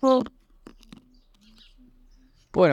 Bueno,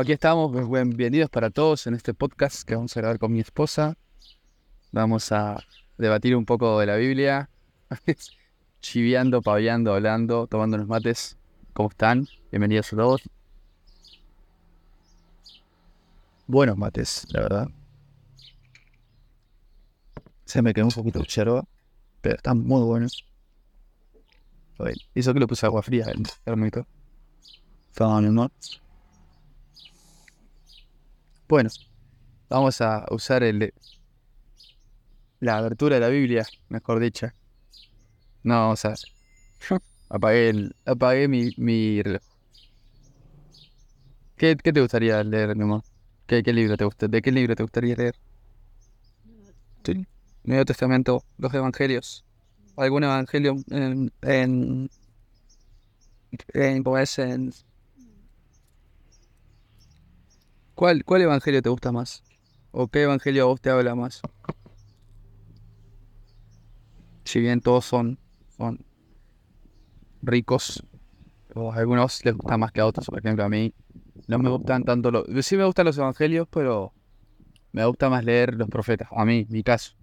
aquí estamos, bienvenidos para todos en este podcast que vamos a grabar con mi esposa. Vamos a debatir un poco de la Biblia, chiviando, paviando, hablando, tomando los mates. ¿Cómo están? Bienvenidos a todos. Buenos mates, la verdad. Se me quedó un poquito de yerba, pero están muy buenos. Hizo que lo puse agua fría el ¿no? Bueno, vamos a usar el la abertura de la Biblia, mejor dicho. No, o sea, apagué, el, apagué mi, mi reloj. ¿Qué, ¿Qué, te gustaría leer, mi amor? ¿Qué, ¿Qué, libro te gusta? ¿De qué libro te gustaría leer? Sí. Nuevo Testamento, los Evangelios. ¿Algún evangelio en, en, en, pues, en ¿Cuál, ¿Cuál evangelio te gusta más? ¿O qué evangelio a vos te habla más? Si bien todos son, son ricos, o a algunos les gusta más que a otros, por ejemplo, a mí no me gustan tanto los... Sí me gustan los evangelios, pero me gusta más leer los profetas, a mí, mi caso.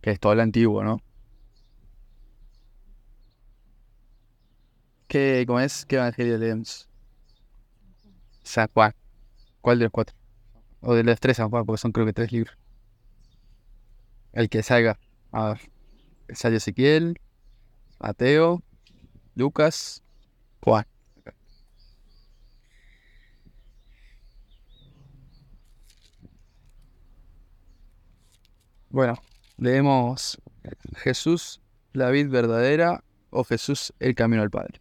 Que es todo el antiguo, ¿no? ¿Qué, cómo es? ¿Qué evangelio leemos? San Juan. ¿Cuál de los cuatro? O de los tres San Juan, porque son creo que tres libros. El que salga. A ver. Sale Ezequiel, Mateo, Lucas, Juan. Bueno, leemos Jesús, la vid verdadera o Jesús, el camino al Padre.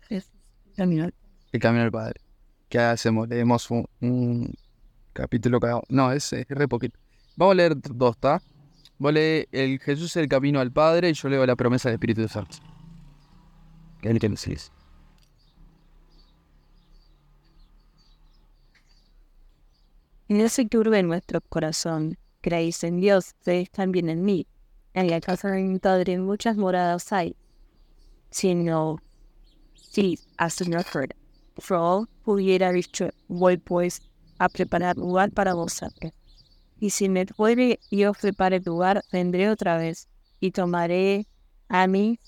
Jesús, el camino al, el camino al Padre. ¿Qué hacemos? Leemos un, capítulo cada No, es, es, re poquito. Vamos a leer dos, ¿está? Vos lees el Jesús es el camino al Padre y yo leo la promesa del Espíritu Santo. ¿Qué es lo que decís? No se turbe nuestro corazón. Creéis en Dios, creéis también en mí. En la casa de mi Padre muchas moradas hay. Si no, sí, hasta no yo hubiera dicho, voy pues a preparar lugar para vosotros. Y si me fuere y os prepare lugar, vendré otra vez y tomaré a mí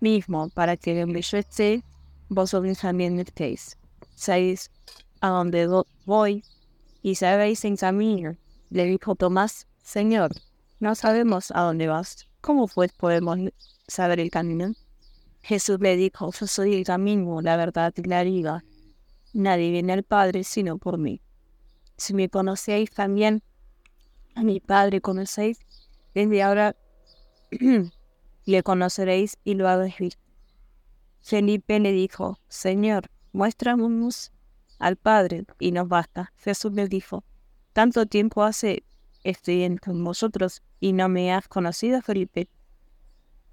mismo para que donde yo esté, vosotros también estéis. Sabéis a dónde voy y sabéis en camino. Le dijo Tomás, Señor, no sabemos a dónde vas. ¿Cómo pues podemos saber el camino? Jesús le dijo, yo soy el camino, la verdad y la vida. Nadie viene al Padre sino por mí. Si me conocéis también, a mi Padre conocéis, desde ahora le conoceréis y lo habéis visto. Felipe le dijo, Señor, muéstranos al Padre y nos basta. Jesús le dijo, tanto tiempo hace estoy con vosotros y no me has conocido, Felipe.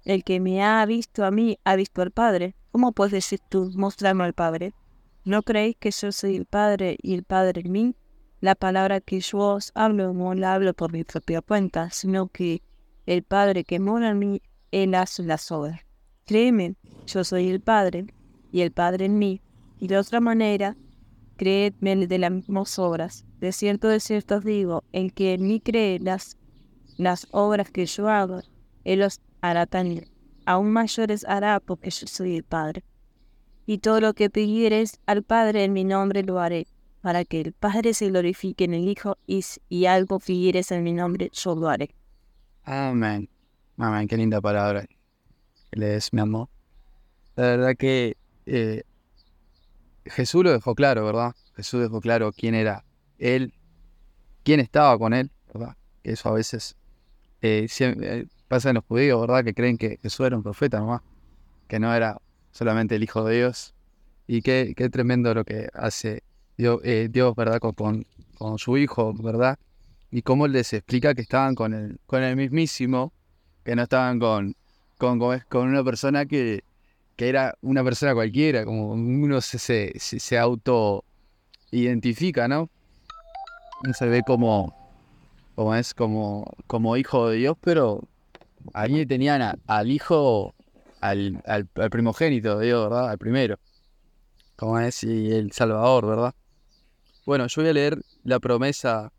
El que me ha visto a mí ha visto al Padre. ¿Cómo puedes decir tú, mostrarme al Padre? ¿No creéis que yo soy el Padre y el Padre en mí? La palabra que yo os hablo no la hablo por mi propia cuenta, sino que el Padre que mora en mí, Él hace las obras. Créeme, yo soy el Padre y el Padre en mí. Y de otra manera, creedme de las mismas obras. De cierto, de cierto os digo, el que en mí cree las, las obras que yo hago, Él los hará también. Aún mayores hará porque yo soy el Padre. Y todo lo que pidieres al Padre en mi nombre lo haré, para que el Padre se glorifique en el Hijo, y, algo pidieres en mi nombre, yo lo haré. Amén. Amén, qué linda palabra. lees, mi amor. La verdad que eh, Jesús lo dejó claro, ¿verdad? Jesús dejó claro quién era Él, quién estaba con Él, ¿verdad? Eso a veces eh, eh, pasa en los judíos, ¿verdad? Que creen que Jesús era un profeta nomás, que no era solamente el Hijo de Dios. Y qué, tremendo lo que hace Dios, eh, ¿verdad? Con, su Hijo, ¿verdad? Y cómo les explica que estaban con el, con el mismísimo, que no estaban con, con, con una persona que, que era una persona cualquiera, como uno se, se, se auto identifica, ¿no? Se ve como, como es como, como hijo de Dios, pero ahí tenían al hijo al, al, primogénito de Dios, ¿verdad? Al primero. Como es y el Salvador, ¿verdad? Bueno, yo voy a leer la promesa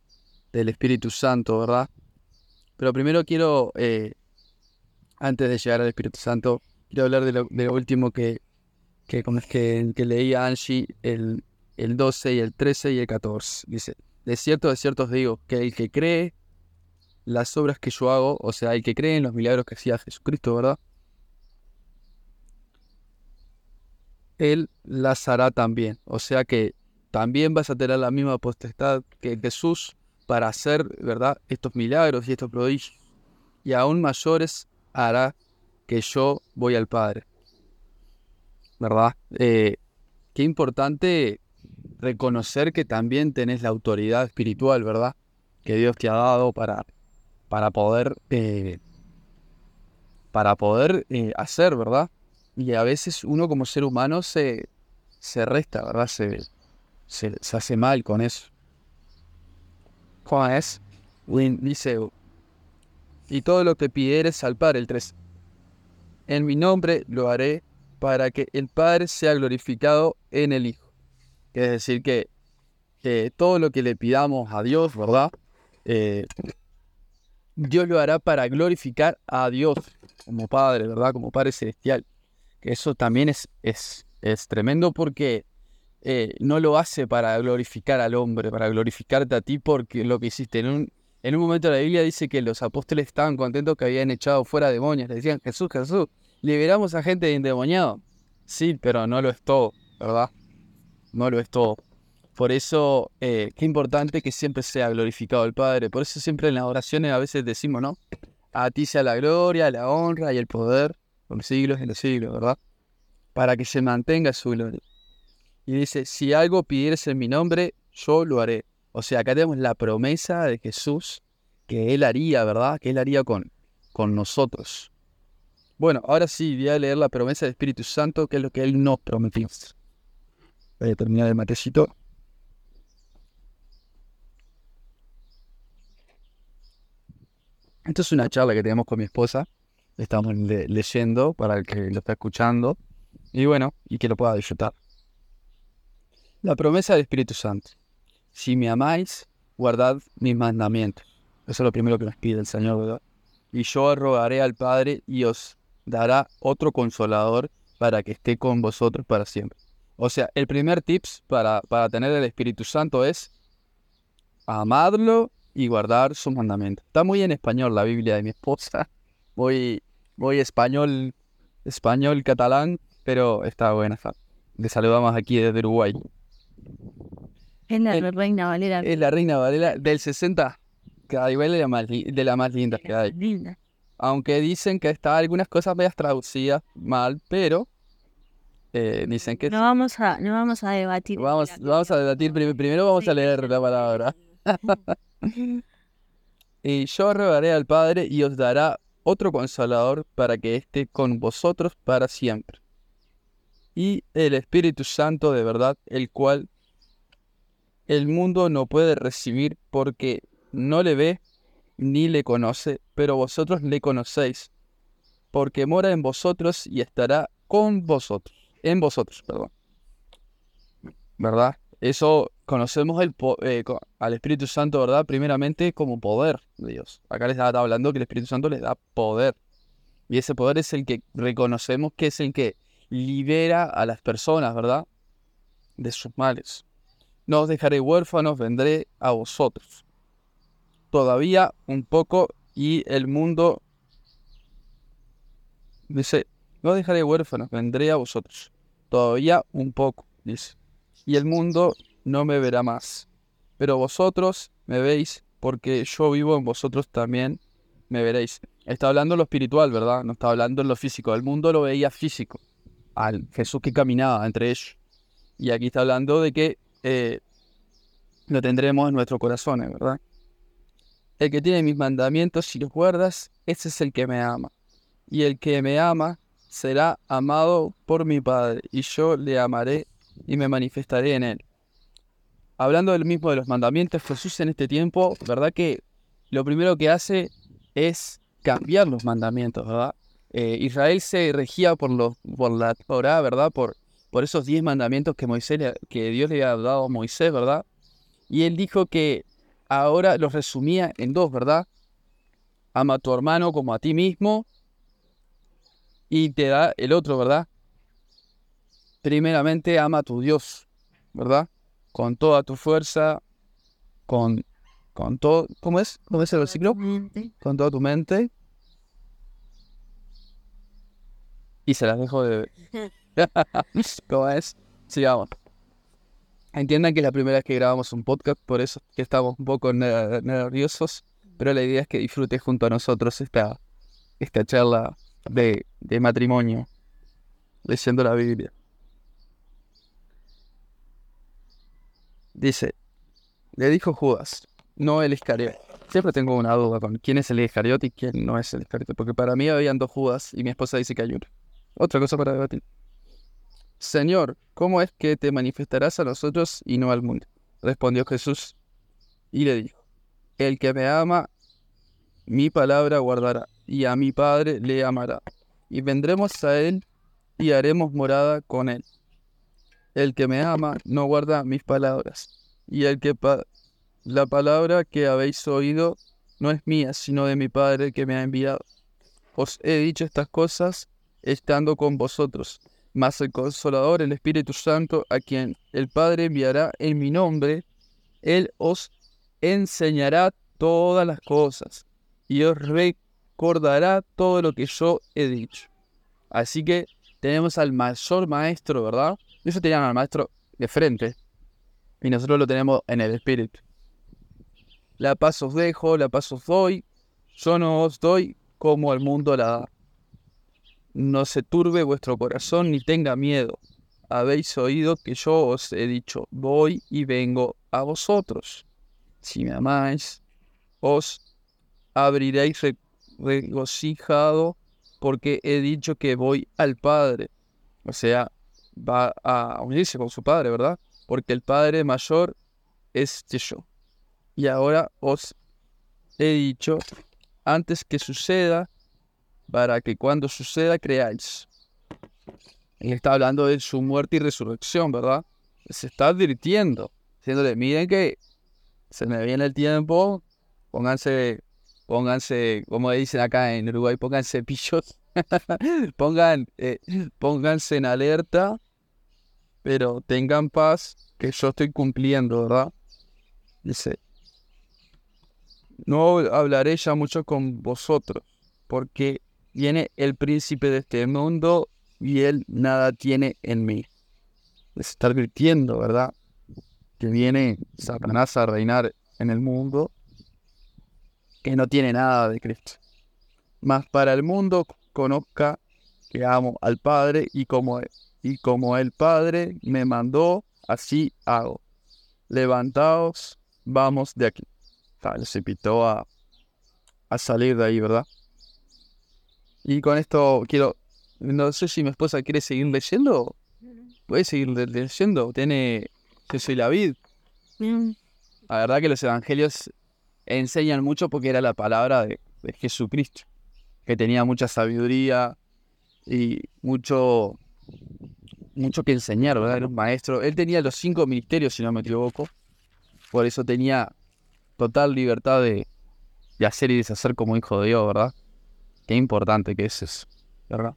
del Espíritu Santo, ¿verdad? Pero primero quiero, eh, antes de llegar al Espíritu Santo, quiero hablar de lo, último que, que, que, que leía Angie, el, el 12 y el 13 y el 14. Dice, de cierto, de cierto os digo, que el que cree las obras que yo hago, o sea, el que cree en los milagros que hacía Jesucristo, ¿verdad? Él las hará también. O sea que también vas a tener la misma potestad que Jesús para hacer, ¿verdad?, estos milagros y estos prodigios. Y aún mayores hará que yo voy al Padre. ¿Verdad? Eh, qué importante reconocer que también tenés la autoridad espiritual, ¿verdad? Que Dios te ha dado para, para poder, eh, para poder eh, hacer, ¿verdad? Y a veces uno como ser humano se, se resta, ¿verdad? Se, se, hace mal con eso. ¿Cómo es? Dice, y todo lo que pidieres al Padre, el 3. En mi nombre lo haré para que el Padre sea glorificado en el Hijo. Es decir, que todo lo que le pidamos a Dios, ¿verdad? Eh, Dios lo hará para glorificar a Dios como Padre, ¿verdad? Como Padre Celestial. Que eso también es, es, es tremendo porque eh, no lo hace para glorificar al hombre, para glorificarte a ti porque lo que hiciste. En un, en un momento de la Biblia dice que los apóstoles estaban contentos que habían echado fuera demonios. Le decían, Jesús, Jesús, liberamos a gente de endemoniado. Sí, pero no lo es todo, ¿verdad? No lo es todo. Por eso, eh, qué importante que siempre sea glorificado el Padre. Por eso siempre en las oraciones a veces decimos, ¿no? A ti sea la gloria, la honra y el poder por los siglos y los siglos, ¿verdad? Para que se mantenga su gloria. Y dice, si algo pidieres en mi nombre, yo lo haré. O sea, acá tenemos la promesa de Jesús que Él haría, ¿verdad? Que Él haría con, con nosotros. Bueno, ahora sí, voy a leer la promesa del Espíritu Santo, que es lo que Él nos prometió. Voy a terminar el matecito. Esto es una charla que tenemos con mi esposa. Estamos leyendo para el que lo está escuchando. Y bueno, y que lo pueda disfrutar. La promesa del Espíritu Santo. Si me amáis, guardad mis mandamientos. Eso es lo primero que nos pide el Señor. Y yo rogaré al Padre y os dará otro consolador para que esté con vosotros para siempre. O sea, el primer tips para, para tener el Espíritu Santo es amarlo y guardar sus mandamientos. Está muy en español la Biblia de mi esposa. Voy, voy español, español, catalán, pero está buena. Le saludamos aquí desde Uruguay. Es la Reina Valera. Es la Reina Valera del 60. Que igual de la más, de la más linda que hay. Aunque dicen que está algunas cosas veas traducidas mal, pero eh, dicen que... No vamos a, no vamos a debatir. Vamos, vamos a debatir. Primero vamos a leer la palabra. y yo rogaré al Padre y os dará otro consolador para que esté con vosotros para siempre. Y el Espíritu Santo de verdad, el cual el mundo no puede recibir porque no le ve ni le conoce, pero vosotros le conocéis, porque mora en vosotros y estará con vosotros, en vosotros, perdón. ¿Verdad? Eso conocemos eh, al Espíritu Santo, ¿verdad? Primeramente como poder de Dios. Acá les estaba hablando que el Espíritu Santo les da poder. Y ese poder es el que reconocemos que es el que libera a las personas, ¿verdad? De sus males. No os dejaré huérfanos, vendré a vosotros. Todavía un poco y el mundo dice, no os dejaré huérfanos, vendré a vosotros. Todavía un poco, dice y el mundo no me verá más. Pero vosotros me veis, porque yo vivo en vosotros también me veréis. Está hablando en lo espiritual, ¿verdad? No está hablando en lo físico. El mundo lo veía físico, al Jesús que caminaba entre ellos. Y aquí está hablando de que eh, lo tendremos en nuestros corazones, ¿verdad? El que tiene mis mandamientos y los guardas, ese es el que me ama. Y el que me ama será amado por mi Padre, y yo le amaré y me manifestaré en él. Hablando del mismo de los mandamientos, Jesús en este tiempo, ¿verdad que lo primero que hace es cambiar los mandamientos, ¿verdad? eh, Israel se regía por, los, por la Torah, ¿verdad? Por, por esos diez mandamientos que, Moisés que Dios le había dado a Moisés, ¿verdad? Y él dijo que ahora los resumía en dos, ¿verdad? Ama a tu hermano como a ti mismo y te da el otro, ¿verdad? Primeramente ama a tu Dios, ¿verdad? Con toda tu fuerza, con, con todo, ¿cómo es? ¿Cómo es el versículo? Con toda tu mente. Y se las dejo de ¿Cómo es? Sigamos. Entiendan que es la primera vez que grabamos un podcast, por eso que estamos un poco nerviosos, pero la idea es que disfrutes junto a nosotros esta, esta charla de, de matrimonio, leyendo la Biblia. Dice, le dijo Judas, no el Iscariote. Siempre tengo una duda con quién es el Iscariote y quién no es el Iscariote, porque para mí habían dos Judas y mi esposa dice que hay uno. Otra cosa para debatir. Señor, ¿cómo es que te manifestarás a nosotros y no al mundo? Respondió Jesús y le dijo, el que me ama, mi palabra guardará, y a mi Padre le amará, y vendremos a él y haremos morada con él. El que me ama no guarda mis palabras, y el que la palabra que habéis oído no es mía, sino de mi Padre que me ha enviado. Os he dicho estas cosas estando con vosotros mas el Consolador, el Espíritu Santo, a quien el Padre enviará en mi nombre, Él os enseñará todas las cosas y os recordará todo lo que yo he dicho. Así que tenemos al mayor maestro, ¿verdad? Ellos tenían al maestro de frente y nosotros lo tenemos en el Espíritu. La paz os dejo, la paz os doy, yo no os doy como el mundo la da no se turbe vuestro corazón ni tenga miedo. Habéis oído que yo os he dicho, voy y vengo a vosotros. Si me amáis, os abriréis regocijado porque he dicho que voy al Padre. O sea, va a unirse con su Padre, ¿verdad? Porque el Padre mayor es yo. Y ahora os he dicho, antes que suceda, para que cuando suceda creáis. Él está hablando de su muerte y resurrección, ¿verdad? Se está advirtiendo, diciéndole, miren que se me viene el tiempo, pónganse, pónganse, como dicen acá en Uruguay, pónganse pillos, pongan, eh, pónganse en alerta, pero tengan paz, que yo estoy cumpliendo, ¿verdad? Dice, no hablaré ya mucho con vosotros, porque viene el príncipe de este mundo y él nada tiene en mí. Les está advirtiendo, ¿verdad? Que viene Satanás a reinar en el mundo, que no tiene nada de Cristo. Mas para el mundo conozca que amo al Padre y como, y como el Padre me mandó, así hago. Levantaos, vamos de aquí. Les invitó a, a salir de ahí, ¿verdad? Y con esto quiero. No sé si mi esposa quiere seguir leyendo. Puede seguir leyendo. Tiene. Yo soy la vid. La verdad que los evangelios enseñan mucho porque era la palabra de, Jesucristo. Que tenía mucha sabiduría y mucho. Mucho que enseñar, ¿verdad? Era un maestro. Él tenía los cinco ministerios, si no me equivoco. Por eso tenía total libertad de, de hacer y deshacer como hijo de Dios, ¿verdad? Qué importante que es eso, ¿verdad?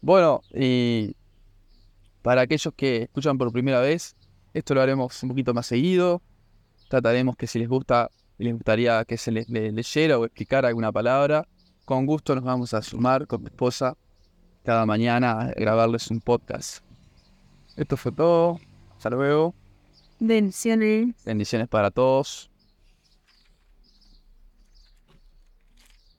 Bueno, y para aquellos que escuchan por primera vez, esto lo haremos un poquito más seguido. Trataremos que si les gusta, les gustaría que se les, leyera o explicara alguna palabra, con gusto nos vamos a sumar con mi esposa cada mañana a grabarles un podcast. Esto fue todo. Hasta luego. Bendiciones. Bendiciones para todos.